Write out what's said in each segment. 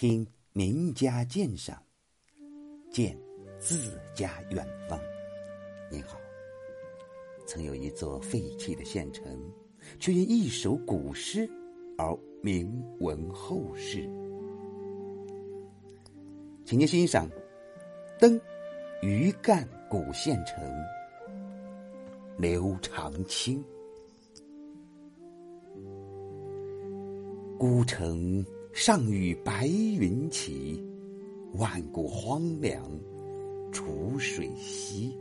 听名家鉴赏，见自家远方。您好，曾有一座废弃的县城，却因一首古诗而名闻后世。请您欣赏《登余干古县城》，刘长卿。孤城上与白云起，万古荒凉楚水西。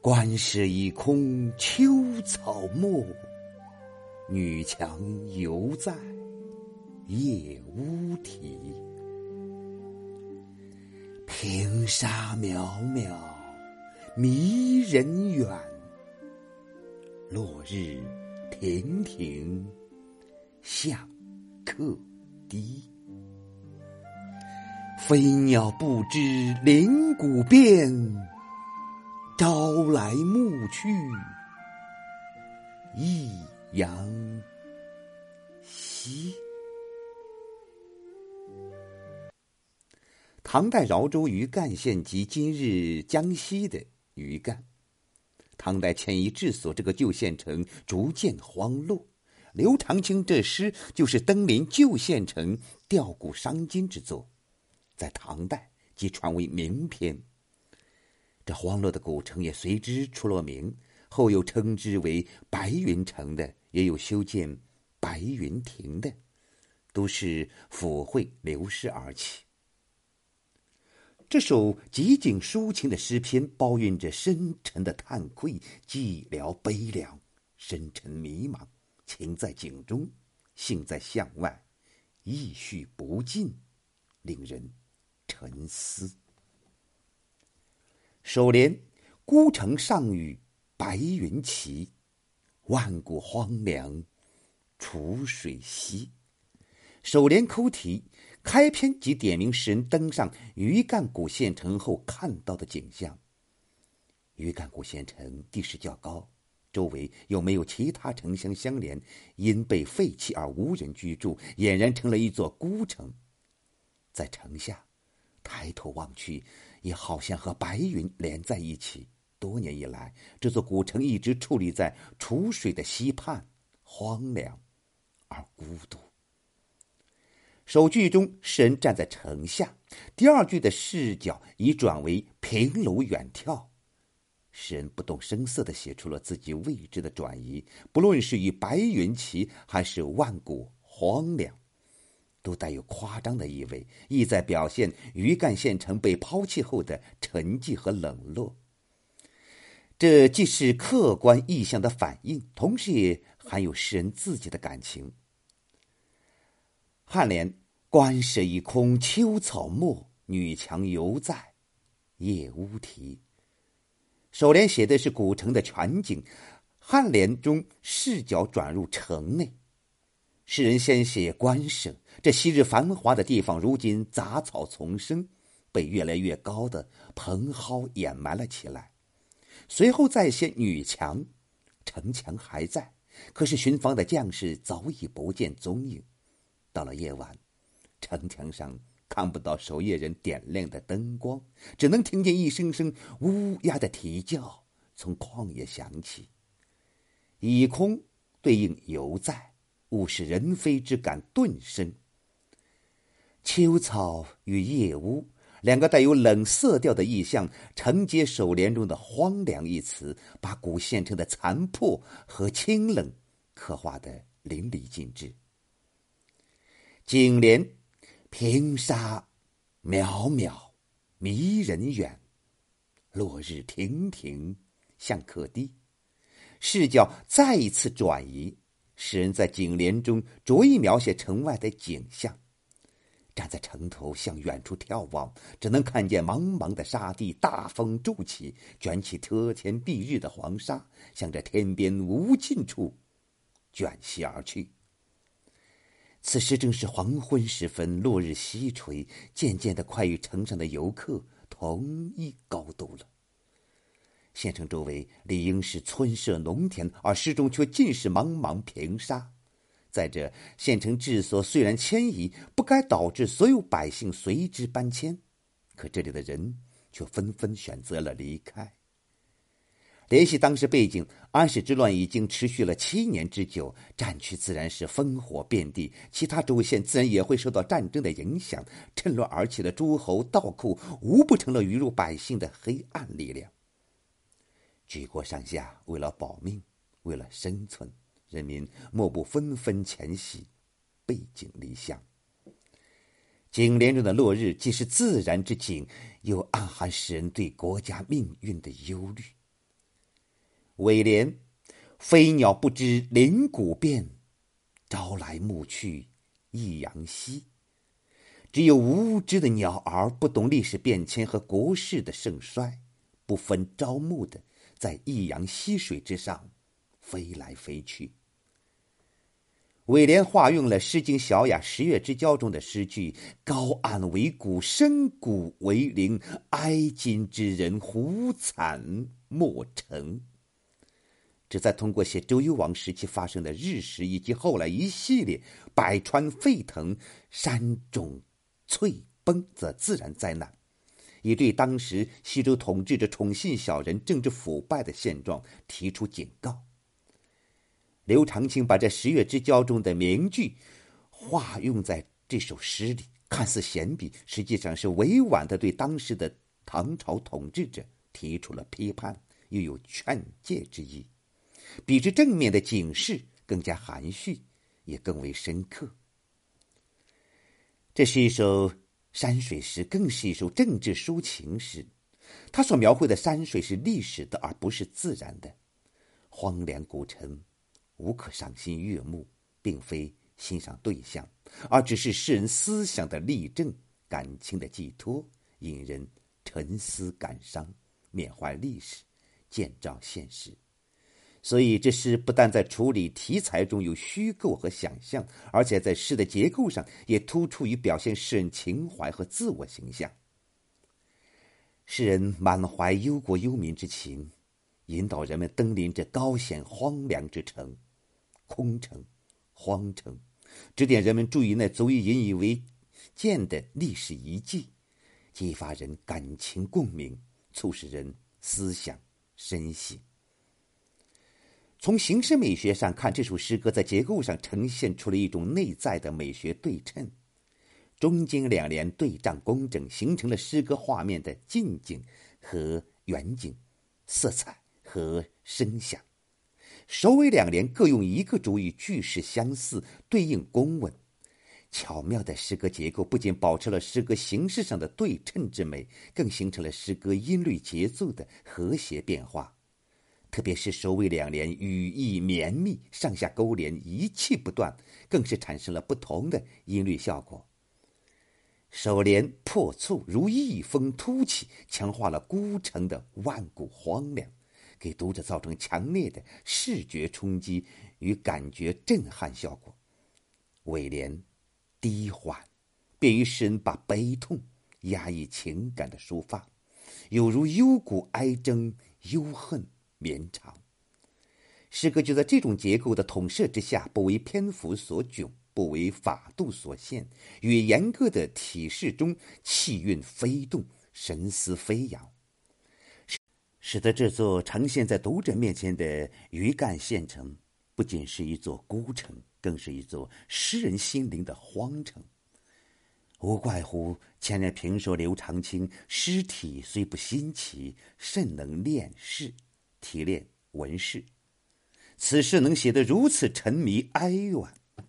关舍已空秋草没，女墙犹在夜乌啼。平沙渺渺，迷人远。落日亭亭。向客低，飞鸟不知林谷变，朝来暮去一阳西。唐代饶州余干县及今日江西的余干，唐代迁移治所，这个旧县城逐渐荒落。刘长卿这诗就是登临旧县城吊古伤今之作，在唐代即传为名篇。这荒落的古城也随之出了名，后又称之为白云城的，也有修建白云亭的，都是抚惠流失而起。这首极景抒情的诗篇，包蕴着深沉的叹愧、寂寥悲凉、深沉迷茫。情在景中，性在向外，意绪不尽，令人沉思。首联“孤城上雨白云起，万古荒凉楚水西”。首联扣题，开篇即点明诗人登上余干古县城后看到的景象。余干古县城地势较高。周围又没有其他城乡相连，因被废弃而无人居住，俨然成了一座孤城。在城下，抬头望去，也好像和白云连在一起。多年以来，这座古城一直矗立在楚水的西畔，荒凉而孤独。首句中，诗人站在城下；第二句的视角已转为平楼远眺。诗人不动声色地写出了自己位置的转移，不论是与白云齐，还是万古荒凉，都带有夸张的意味，意在表现余干县城被抛弃后的沉寂和冷落。这既是客观意象的反映，同时也含有诗人自己的感情。颔联“关舍已空，秋草没，女墙犹在，夜乌啼”。首联写的是古城的全景，颔联中视角转入城内。诗人先写关舍，这昔日繁华的地方，如今杂草丛生，被越来越高的蓬蒿掩埋了起来。随后再写女墙，城墙还在，可是巡防的将士早已不见踪影。到了夜晚，城墙上。看不到守夜人点亮的灯光，只能听见一声声乌鸦的啼叫从旷野响起。已空对应犹在，物是人非之感顿生。秋草与夜乌两个带有冷色调的意象，承接首联中的“荒凉”一词，把古县城的残破和清冷刻画的淋漓尽致。颈联。平沙渺渺，迷人远；落日亭亭，向客低。视角再一次转移，诗人在景联中着意描写城外的景象。站在城头向远处眺望，只能看见茫茫的沙地，大风骤起，卷起遮天蔽日的黄沙，向着天边无尽处卷袭而去。此时正是黄昏时分，落日西垂，渐渐的快与城上的游客同一高度了。县城周围理应是村舍农田，而诗中却尽是茫茫平沙。再者，县城治所虽然迁移，不该导致所有百姓随之搬迁，可这里的人却纷纷选择了离开。联系当时背景，安史之乱已经持续了七年之久，战区自然是烽火遍地，其他州县自然也会受到战争的影响。趁乱而起的诸侯道库，无不成了鱼肉百姓的黑暗力量。举国上下为了保命，为了生存。人民莫不纷纷迁徙，背井离乡。景帘中的落日，既是自然之景，又暗含使人对国家命运的忧虑。尾联：“飞鸟不知林谷变，朝来暮去一阳西。”只有无知的鸟儿，不懂历史变迁和国势的盛衰，不分朝暮的在易阳溪水之上飞来飞去。尾联化用了《诗经·小雅·十月之交》中的诗句：“高岸为谷，深谷为陵。哀今之人，胡惨莫成。”旨在通过写周幽王时期发生的日食，以及后来一系列百川沸腾、山冢翠崩的自然灾难，以对当时西周统治者宠信小人、政治腐败的现状提出警告。刘长卿把这十月之交中的名句化用在这首诗里，看似闲笔，实际上是委婉的对当时的唐朝统治者提出了批判，又有劝诫之意。比之正面的警示更加含蓄，也更为深刻。这是一首山水诗，更是一首政治抒情诗。他所描绘的山水是历史的，而不是自然的。荒凉古城。无可赏心悦目，并非欣赏对象，而只是诗人思想的例证、感情的寄托，引人沉思感伤、缅怀历史、建造现实。所以，这诗不但在处理题材中有虚构和想象，而且在诗的结构上也突出于表现诗人情怀和自我形象。诗人满怀忧国忧民之情，引导人们登临这高险荒凉之城。空城、荒城，指点人们注意那足以引以为鉴的历史遗迹，激发人感情共鸣，促使人思想深省。从形式美学上看，这首诗歌在结构上呈现出了一种内在的美学对称，中间两联对仗工整，形成了诗歌画面的近景和远景，色彩和声响。首尾两联各用一个主语，句式相似，对应公文。巧妙的诗歌结构不仅保持了诗歌形式上的对称之美，更形成了诗歌音律节奏的和谐变化。特别是首尾两联语意绵密，上下勾连，一气不断，更是产生了不同的音律效果。首联破促如一风突起，强化了孤城的万古荒凉。给读者造成强烈的视觉冲击与感觉震撼效果。尾联低缓，便于诗人把悲痛、压抑情感的抒发，有如幽谷哀筝、忧恨绵长。诗歌就在这种结构的统摄之下，不为篇幅所窘，不为法度所限，与严格的体式中气韵飞动，神思飞扬。使使得这座呈现在读者面前的余干县城，不仅是一座孤城，更是一座诗人心灵的荒城。无怪乎前人评说刘长卿诗体虽不新奇，甚能练士，提炼文事。此事能写得如此沉迷哀怨、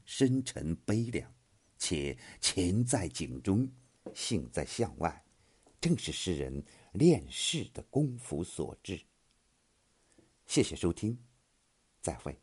深沉悲凉，且情在景中，性在向外，正是诗人。练世的功夫所致。谢谢收听，再会。